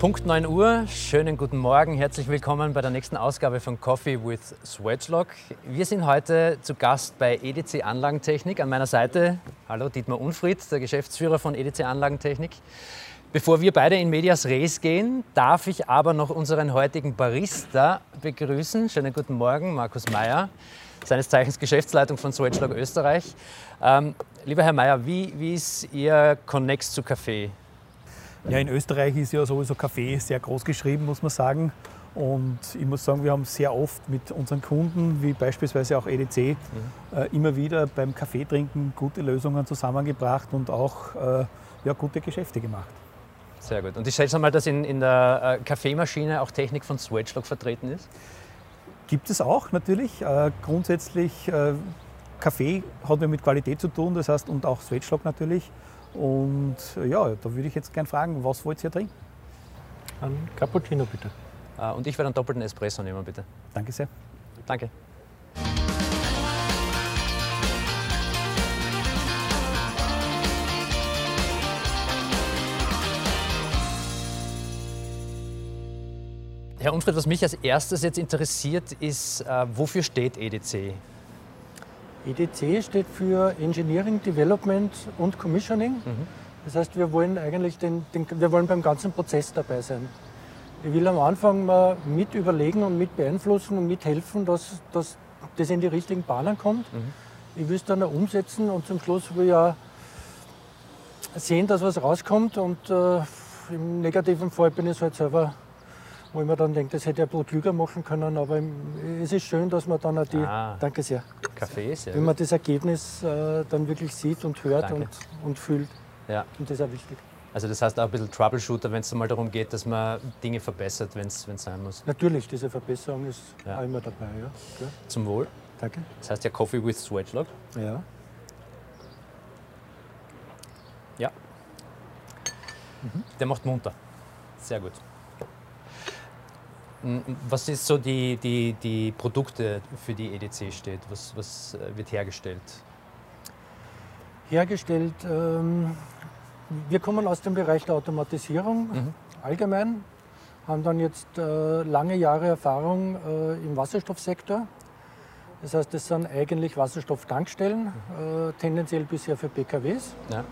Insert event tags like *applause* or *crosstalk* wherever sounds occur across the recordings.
Punkt 9 Uhr, schönen guten Morgen, herzlich willkommen bei der nächsten Ausgabe von Coffee with Swedgelock. Wir sind heute zu Gast bei EDC Anlagentechnik. An meiner Seite, hallo Dietmar Unfried, der Geschäftsführer von EDC Anlagentechnik. Bevor wir beide in Medias Res gehen, darf ich aber noch unseren heutigen Barista begrüßen. Schönen guten Morgen, Markus Meyer, seines Zeichens Geschäftsleitung von Swedgelock Österreich. Ähm, lieber Herr Meyer, wie, wie ist Ihr Connex zu Kaffee? Ja, in Österreich ist ja sowieso Kaffee sehr groß geschrieben, muss man sagen. Und ich muss sagen, wir haben sehr oft mit unseren Kunden, wie beispielsweise auch EDC, mhm. äh, immer wieder beim Kaffeetrinken gute Lösungen zusammengebracht und auch äh, ja, gute Geschäfte gemacht. Sehr gut. Und ich schätze mal, dass in, in der äh, Kaffeemaschine auch Technik von Swedgelock vertreten ist? Gibt es auch natürlich. Äh, grundsätzlich, äh, Kaffee hat ja mit Qualität zu tun, das heißt, und auch Swedgelock natürlich. Und ja, da würde ich jetzt gerne fragen, was wollt ihr trinken? Ein Cappuccino bitte. Ah, und ich werde einen doppelten Espresso nehmen, bitte. Danke sehr. Danke. Herr Unfried, was mich als erstes jetzt interessiert, ist, äh, wofür steht EDC? EDC steht für Engineering, Development und Commissioning. Mhm. Das heißt, wir wollen eigentlich den, den, wir wollen beim ganzen Prozess dabei sein. Ich will am Anfang mal mit überlegen und mit beeinflussen und mithelfen, dass, dass das in die richtigen Bahnen kommt. Mhm. Ich will es dann auch umsetzen und zum Schluss will ich auch sehen, dass was rauskommt und äh, im negativen Fall bin ich halt selber wo ich mir dann denke, das hätte ich ein bisschen klüger machen können, aber es ist schön, dass man dann auch die, ah, danke sehr, Kaffee, sehr wenn man das Ergebnis äh, dann wirklich sieht und hört und, und fühlt. Ja. Und das ist auch wichtig. Also das heißt auch ein bisschen Troubleshooter, wenn es mal darum geht, dass man Dinge verbessert, wenn es sein muss. Natürlich, diese Verbesserung ist ja. auch immer dabei. Ja. Klar. Zum Wohl. Danke. Das heißt ja Coffee with Sweatlog. Ja. Ja. Mhm. Der macht munter. Sehr gut. Was ist so die, die, die Produkte, für die EDC steht? Was, was äh, wird hergestellt? Hergestellt, ähm, wir kommen aus dem Bereich der Automatisierung mhm. allgemein, haben dann jetzt äh, lange Jahre Erfahrung äh, im Wasserstoffsektor. Das heißt, das sind eigentlich Wasserstofftankstellen, mhm. äh, tendenziell bisher für PKWs. Ja.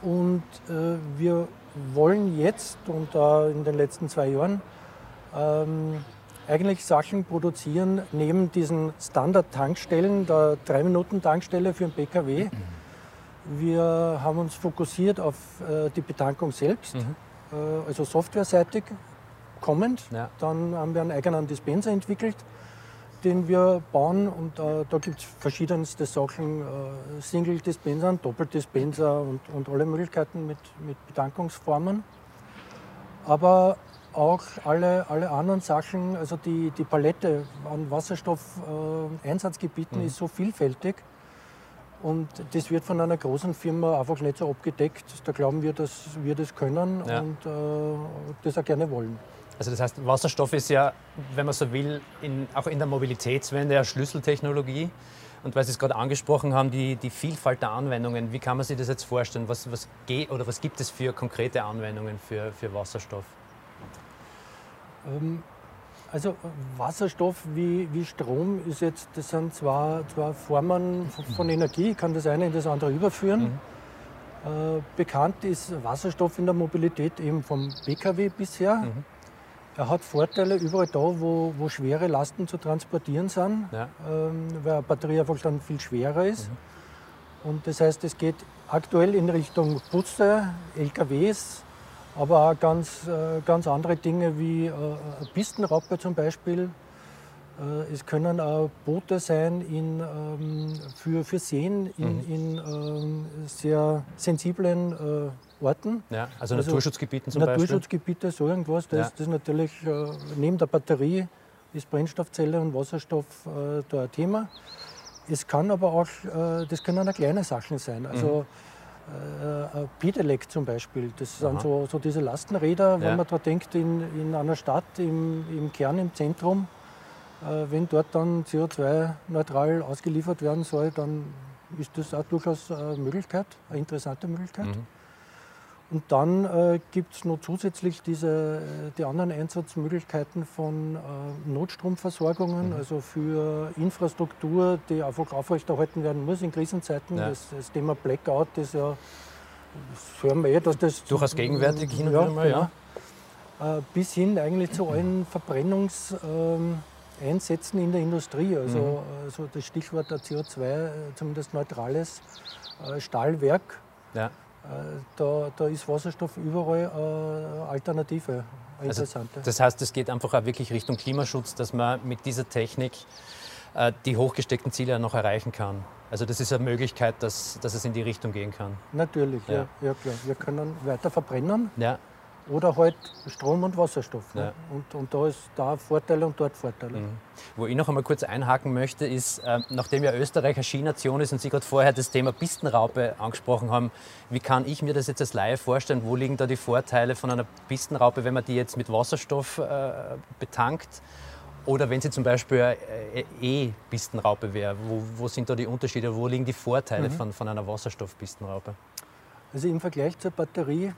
Und äh, wir wollen jetzt und in den letzten zwei Jahren ähm, eigentlich Sachen produzieren neben diesen Standard-Tankstellen, der 3-Minuten-Tankstelle für einen PKW. Wir haben uns fokussiert auf äh, die Betankung selbst, mhm. äh, also softwareseitig kommend. Ja. Dann haben wir einen eigenen Dispenser entwickelt, den wir bauen und äh, da gibt es verschiedenste Sachen, äh, Single-Dispenser, Doppeldispenser und, und alle Möglichkeiten mit, mit Betankungsformen. Aber auch alle, alle anderen Sachen, also die, die Palette an Wasserstoff-Einsatzgebieten äh, mhm. ist so vielfältig. Und das wird von einer großen Firma einfach nicht so abgedeckt. Da glauben wir, dass wir das können ja. und äh, das auch gerne wollen. Also das heißt, Wasserstoff ist ja, wenn man so will, in, auch in der Mobilitätswende eine Schlüsseltechnologie. Und weil Sie es gerade angesprochen haben, die, die Vielfalt der Anwendungen, wie kann man sich das jetzt vorstellen? Was, was, geht, oder was gibt es für konkrete Anwendungen für, für Wasserstoff? Ähm, also Wasserstoff wie, wie Strom ist jetzt, das sind zwei, zwei Formen von Energie, ich kann das eine in das andere überführen. Mhm. Äh, bekannt ist Wasserstoff in der Mobilität eben vom Pkw bisher. Mhm. Er hat Vorteile überall da, wo, wo schwere Lasten zu transportieren sind, ja. ähm, weil eine Batterie einfach dann viel schwerer ist. Mhm. Und das heißt, es geht aktuell in Richtung Busse, LKWs, aber auch ganz, äh, ganz andere Dinge wie äh, Pistenraupe zum Beispiel. Äh, es können auch Boote sein in, ähm, für, für Seen in, mhm. in ähm, sehr sensiblen Orten. Ja, also, also Naturschutzgebieten zum Naturschutzgebiete, so irgendwas. Das, ja. das ist natürlich neben der Batterie ist Brennstoffzelle und Wasserstoff da ein Thema. Es kann aber auch, das können auch kleine Sachen sein. Also mhm äh, äh, Pedelec zum Beispiel. Das sind so, so, diese Lastenräder, wenn man da denkt, in, in einer Stadt, im, im Kern, im Zentrum, äh, wenn dort dann CO2-neutral ausgeliefert werden soll, dann ist das auch durchaus eine Möglichkeit, eine interessante Möglichkeit. Mhm. Und dann äh, gibt es noch zusätzlich diese, äh, die anderen Einsatzmöglichkeiten von äh, Notstromversorgungen, mhm. also für Infrastruktur, die einfach aufrechterhalten werden muss in Krisenzeiten. Ja. Das, das, Thema Blackout ist ja, das hören wir eh, dass das... Durchaus gegenwärtig hin und ja, mal, ja. Genau. Äh, bis hin eigentlich zu allen Verbrennungseinsätzen ähm, in der Industrie. Also, mhm. also das Stichwort der CO2, äh, zumindest neutrales äh, Stahlwerk. Ja da, da ist Wasserstoff überall eine Alternative, eine also, das heißt, es geht einfach auch wirklich Richtung Klimaschutz, dass man mit dieser Technik äh, die hochgesteckten Ziele noch erreichen kann. Also das ist eine Möglichkeit, dass, dass es in die Richtung gehen kann. Natürlich, ja. ja, ja klar. Wir können weiter verbrennen. Ja oder halt Strom und Wasserstoff. Ne? Ja. Und, und da ist da Vorteile und dort Vorteile. Mhm. Wo ich noch einmal kurz einhaken möchte, ist, äh, nachdem ja Österreich eine Skination ist und Sie gerade vorher das Thema Pistenraupe angesprochen haben, wie kann ich mir das jetzt als Laie vorstellen? Wo liegen da die Vorteile von einer Pistenraupe, wenn man die jetzt mit Wasserstoff äh, betankt? Oder wenn sie zum Beispiel E-Pistenraupe wäre, wo, wo, sind da die Unterschiede? Wo liegen die Vorteile mhm. von, von einer Wasserstoffpistenraupe? Also im Vergleich zur Batterie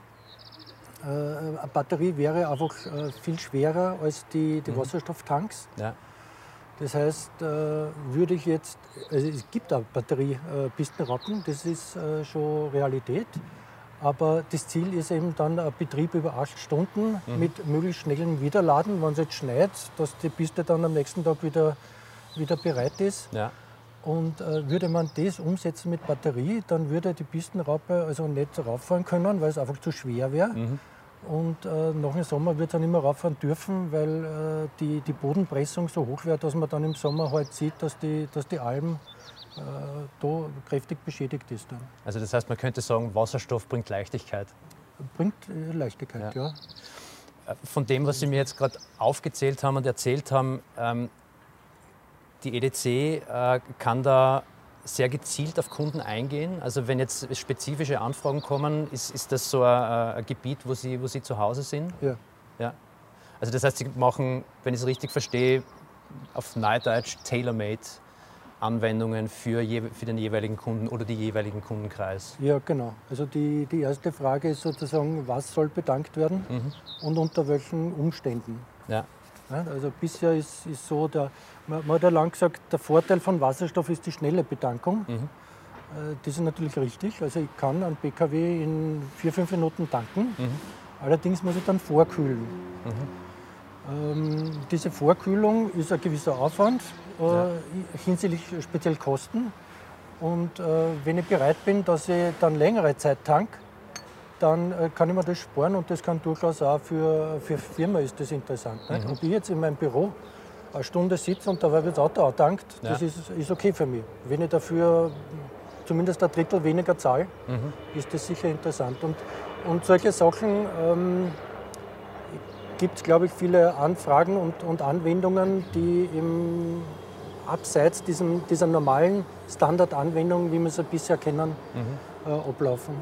äh, eine Batterie wäre einfach äh, viel schwerer als die, die mhm. Wasserstofftanks. Ja. Das heißt, äh, würde ich jetzt, also es gibt auch Batteriepistenrappen, das ist schon Realität. Aber das Ziel ist eben dann ein Betrieb über acht Stunden mhm. mit möglichst schnellem Wiederladen, wenn es jetzt schneit, dass die Piste dann am nächsten Tag wieder, wieder bereit ist. Ja. Und äh, würde man das umsetzen mit Batterie, dann würde die Pistenraupe also nicht rauffahren können, weil es einfach zu schwer wäre. Mhm. Und äh, nach dem Sommer wird es dann immer rauffahren dürfen, weil äh, die, die Bodenpressung so hoch wird, dass man dann im Sommer halt sieht, dass die, dass die Alm äh, da kräftig beschädigt ist. Dann. Also das heißt, man könnte sagen, Wasserstoff bringt Leichtigkeit. Bringt äh, Leichtigkeit, ja. ja. Äh, von dem, was Sie mir jetzt gerade aufgezählt haben und erzählt haben, ähm, die EDC äh, kann da sehr gezielt auf Kunden eingehen. Also wenn jetzt spezifische Anfragen kommen, ist, ist das so ein, ein, Gebiet, wo Sie, wo Sie zu Hause sind? Ja. ja. Also das heißt, Sie machen, wenn ich es richtig verstehe, auf Neudeutsch tailor-made Anwendungen für, für, den jeweiligen Kunden oder die jeweiligen Kundenkreis. Ja, genau. Also die, die erste Frage ist sozusagen, was soll bedankt werden mhm. und unter welchen Umständen. Ja. Also bisher ist, ist so, der, man, man, hat ja lang gesagt, der Vorteil von Wasserstoff ist die schnelle Betankung. Mhm. Äh, das ist natürlich richtig. Also ich kann einen PKW in vier, fünf Minuten tanken. Mhm. Allerdings muss ich dann vorkühlen. Mhm. Ähm, diese Vorkühlung ist ein gewisser Aufwand äh, ja. hinsichtlich speziell Kosten. Und äh, wenn ich bereit bin, dass ich dann längere Zeit tank, dann äh, kann ich mir das sparen und das kann durchaus auch für, für Firma ist das interessant. Mhm. Ob ich jetzt in meinem Büro eine Stunde sitze und dabei wird das Auto tankt, ja. das ist, ist okay für mich. Wenn ich dafür zumindest ein Drittel weniger zahle, mhm. ist das sicher interessant. Und, und solche Sachen ähm, gibt es, glaube ich, viele Anfragen und, und Anwendungen, die im abseits diesem, dieser normalen Standardanwendung, wie wir sie bisher kennen, mhm. äh, ablaufen.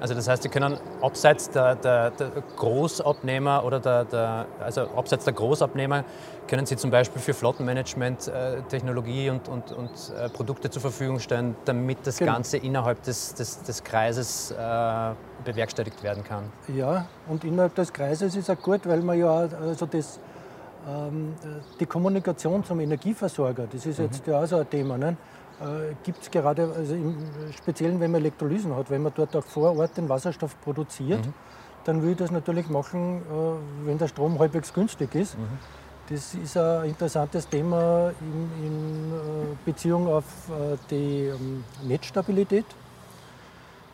Also das heißt, Sie können abseits der, der, der Großabnehmer oder der, der, also abseits der Großabnehmer können Sie zum Beispiel für Flottenmanagement äh, Technologie und, und, und äh, Produkte zur Verfügung stellen, damit das genau. Ganze innerhalb des, des, des Kreises äh, bewerkstelligt werden kann. Ja, und innerhalb des Kreises ist auch gut, weil man ja also das, ähm, die Kommunikation zum Energieversorger, das ist jetzt mhm. ja auch so ein Thema. Ne? Äh, gibt es gerade, also im Speziellen wenn man Elektrolysen hat, wenn man dort auch vor Ort den Wasserstoff produziert, mhm. dann würde ich das natürlich machen, äh, wenn der Strom halbwegs günstig ist. Mhm. Das ist ein interessantes Thema in, in äh, Beziehung auf äh, die ähm, Netzstabilität.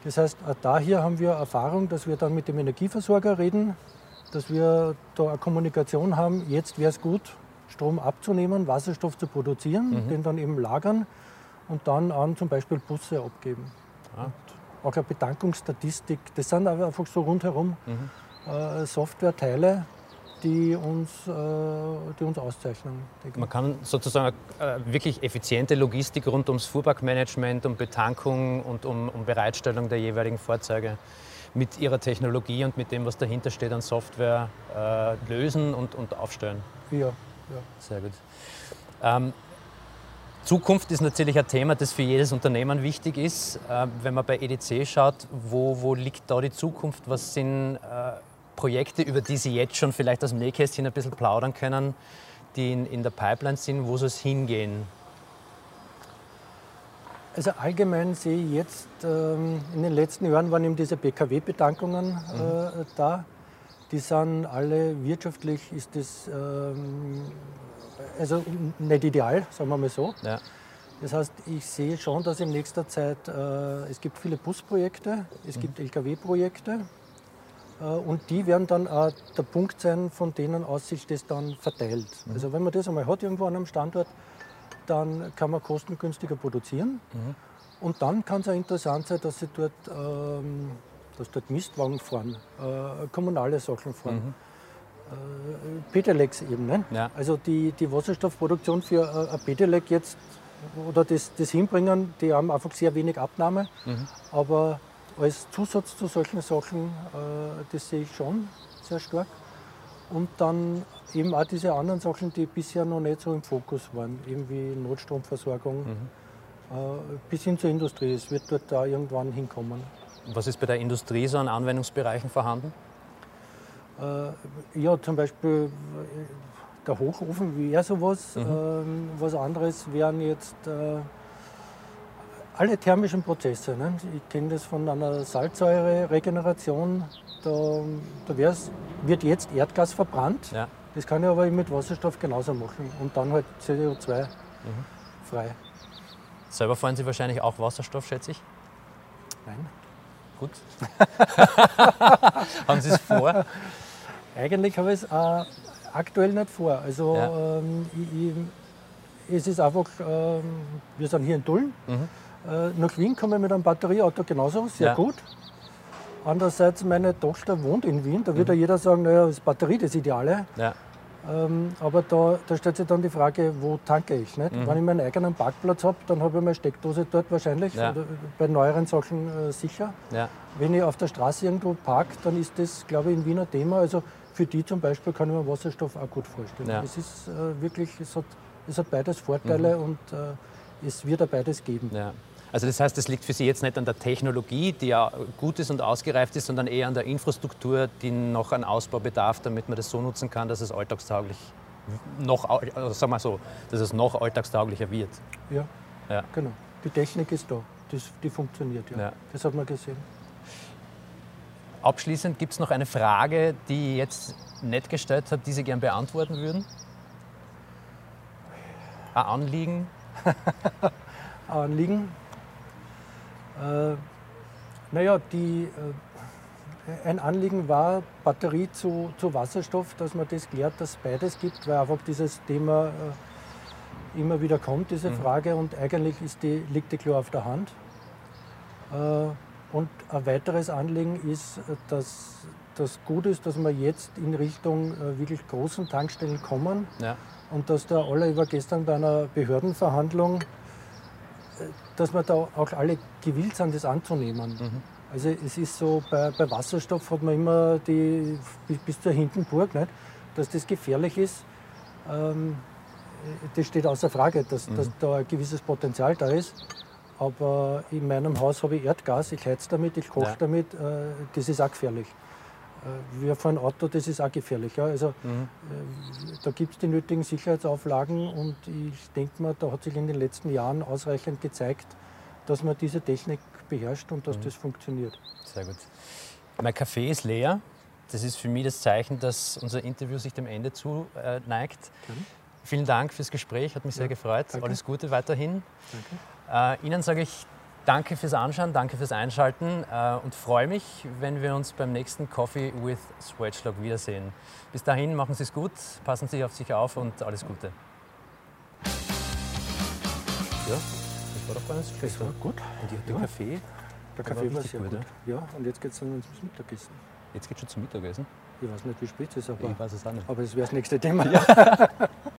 Das heißt, auch da hier haben wir Erfahrung, dass wir dann mit dem Energieversorger reden, dass wir da eine Kommunikation haben, jetzt wäre es gut, Strom abzunehmen, Wasserstoff zu produzieren, mhm. den dann eben lagern und dann an zum Beispiel Busse abgeben. Ah. auch eine Bedankungsstatistik. Das sind einfach so rundherum mhm. äh, Softwareteile, die uns, äh, die uns auszeichnen. Man kann sozusagen äh, wirklich effiziente Logistik rund ums Fuhrparkmanagement, um Betankung und um, um, Bereitstellung der jeweiligen Fahrzeuge mit ihrer Technologie und mit dem, was dahinter steht an Software, äh, lösen und, und aufstellen. Ja, ja. Sehr gut. Ähm, Zukunft ist natürlich ein Thema, das für jedes Unternehmen wichtig ist. Äh, wenn man bei EDC schaut, wo, wo liegt da die Zukunft? Was sind äh, Projekte, über die Sie jetzt schon vielleicht aus dem Nähkästchen ein bisschen plaudern können, die in, in der Pipeline sind? Wo soll es hingehen? Also allgemein sehe ich jetzt, ähm, in den letzten Jahren waren eben diese BKW-Bedankungen äh, mhm. da. Die sind alle wirtschaftlich, ist das ähm, also nicht ideal, sagen wir mal so. Ja. Das heißt, ich sehe schon, dass in nächster Zeit, äh, es gibt viele Busprojekte, es mhm. gibt Lkw-Projekte äh, und die werden dann auch der Punkt sein, von denen aus sich das dann verteilt. Mhm. Also wenn man das einmal hat irgendwo an einem Standort, dann kann man kostengünstiger produzieren. Mhm. Und dann kann es auch interessant sein, dass sie dort, ähm, dass dort Mistwagen fahren, äh, kommunale Sachen fahren. Mhm. Äh. Ne? Ja. Also die, die Wasserstoffproduktion für äh, ein Pedelec jetzt oder das, das Hinbringen, die haben einfach sehr wenig Abnahme. Mhm. Aber als Zusatz zu solchen Sachen, äh, das sehe ich schon sehr stark. Und dann eben auch diese anderen Sachen, die bisher noch nicht so im Fokus waren, eben wie Notstromversorgung, mhm. äh, bis hin zur Industrie. Es wird dort da irgendwann hinkommen. Was ist bei der Industrie so an Anwendungsbereichen vorhanden? Äh, ja, zum Beispiel äh, der Hochofen wäre sowas. Mhm. Ähm, was anderes wären jetzt äh, alle thermischen Prozesse. Ne? Ich kenne das von einer Salzsäure-Regeneration. Da, da wird jetzt Erdgas verbrannt. Ja. Das kann ich aber mit Wasserstoff genauso machen und dann halt CO2 mhm. frei. Selber fahren Sie wahrscheinlich auch Wasserstoff, schätze ich? Nein. Gut. *laughs* Haben Sie es vor? *laughs* Eigentlich habe ich es äh, aktuell nicht vor. Also ja. ähm, ich, ich, es ist einfach, ähm, wir sind hier in Tulln. Mhm. Äh, nach Wien komme ich mit einem Batterieauto genauso, sehr ja. gut. Andererseits, meine Tochter wohnt in Wien, da würde mhm. jeder sagen, naja, ist Batterie das Ideale. Ja. Ähm, aber da, da, stellt sich dann die Frage, wo tanke ich? Nicht? Mhm. Wenn ich meinen eigenen Parkplatz habe, dann habe ich meine Steckdose dort wahrscheinlich, ja. bei neueren Sachen äh, sicher. Ja. Wenn ich auf der Straße irgendwo parke, dann ist das, glaube ich, in Wien ein Thema. Also für die zum Beispiel kann ich mir Wasserstoff auch gut vorstellen. Ja. Es ist äh, wirklich, es hat, es hat beides Vorteile mhm. und äh, es wird auch beides geben. Ja. Also das heißt, das liegt für Sie jetzt nicht an der Technologie, die ja gut ist und ausgereift ist, sondern eher an der Infrastruktur, die noch einen Ausbau bedarf, damit man das so nutzen kann, dass es alltagstauglich noch, also sagen wir so, dass es noch alltagstauglicher wird. Ja, ja. genau. Die Technik ist da, das, die funktioniert, ja. ja. Das hat man gesehen. Abschließend gibt es noch eine Frage, die ich jetzt nicht gestellt habe, die Sie gern beantworten würden? Ein Anliegen? *laughs* Ein Anliegen? Äh, naja, die, äh, ein Anliegen war, Batterie zu, zu Wasserstoff, dass man das klärt, dass es beides gibt, weil einfach dieses Thema äh, immer wieder kommt, diese mhm. Frage, und eigentlich ist die, liegt die klar auf der Hand. Äh, und ein weiteres Anliegen ist, dass das gut ist, dass wir jetzt in Richtung äh, wirklich großen Tankstellen kommen ja. und dass da alle über gestern bei einer Behördenverhandlung dass wir da auch alle gewillt sind, das anzunehmen. Mhm. Also es ist so, bei, bei, Wasserstoff hat man immer die, bis zur Hindenburg, nicht, dass das gefährlich ist. Ähm, das steht außer Frage, dass, mhm. dass, da ein gewisses Potenzial da ist. Aber in meinem Haus habe ich Erdgas, ich heiz damit, ich koche ja. damit, äh, das ist auch gefährlich. Äh, wir fahren Auto, das ist auch gefährlich. Ja. Also, mhm. äh, da gibt es die nötigen Sicherheitsauflagen und ich denke mal, da hat sich in den letzten Jahren ausreichend gezeigt, dass man diese Technik beherrscht und dass mhm. das funktioniert. Sehr gut. Mein Kaffee ist leer. Das ist für mich das Zeichen, dass unser Interview sich dem Ende zu neigt. Mhm. Vielen Dank fürs Gespräch, hat mich sehr gefreut. Danke. Alles Gute weiterhin. Äh, Ihnen sage ich Danke fürs Anschauen, danke fürs Einschalten äh, und freue mich, wenn wir uns beim nächsten Coffee with Swatchlog wiedersehen. Bis dahin, machen Sie es gut, passen Sie auf sich auf und alles Gute. Ja, das war doch gar nicht so schlecht. Das war gut. Und die, der ja. Kaffee? Der Kaffee war, sehr gut. gut. Ja, und jetzt geht es dann ins Mittagessen. Jetzt geht es schon zum Mittagessen? Ich weiß nicht, wie spät es ist, aber, ich weiß es auch nicht. aber das wäre das nächste Thema. Ja. *laughs* *laughs*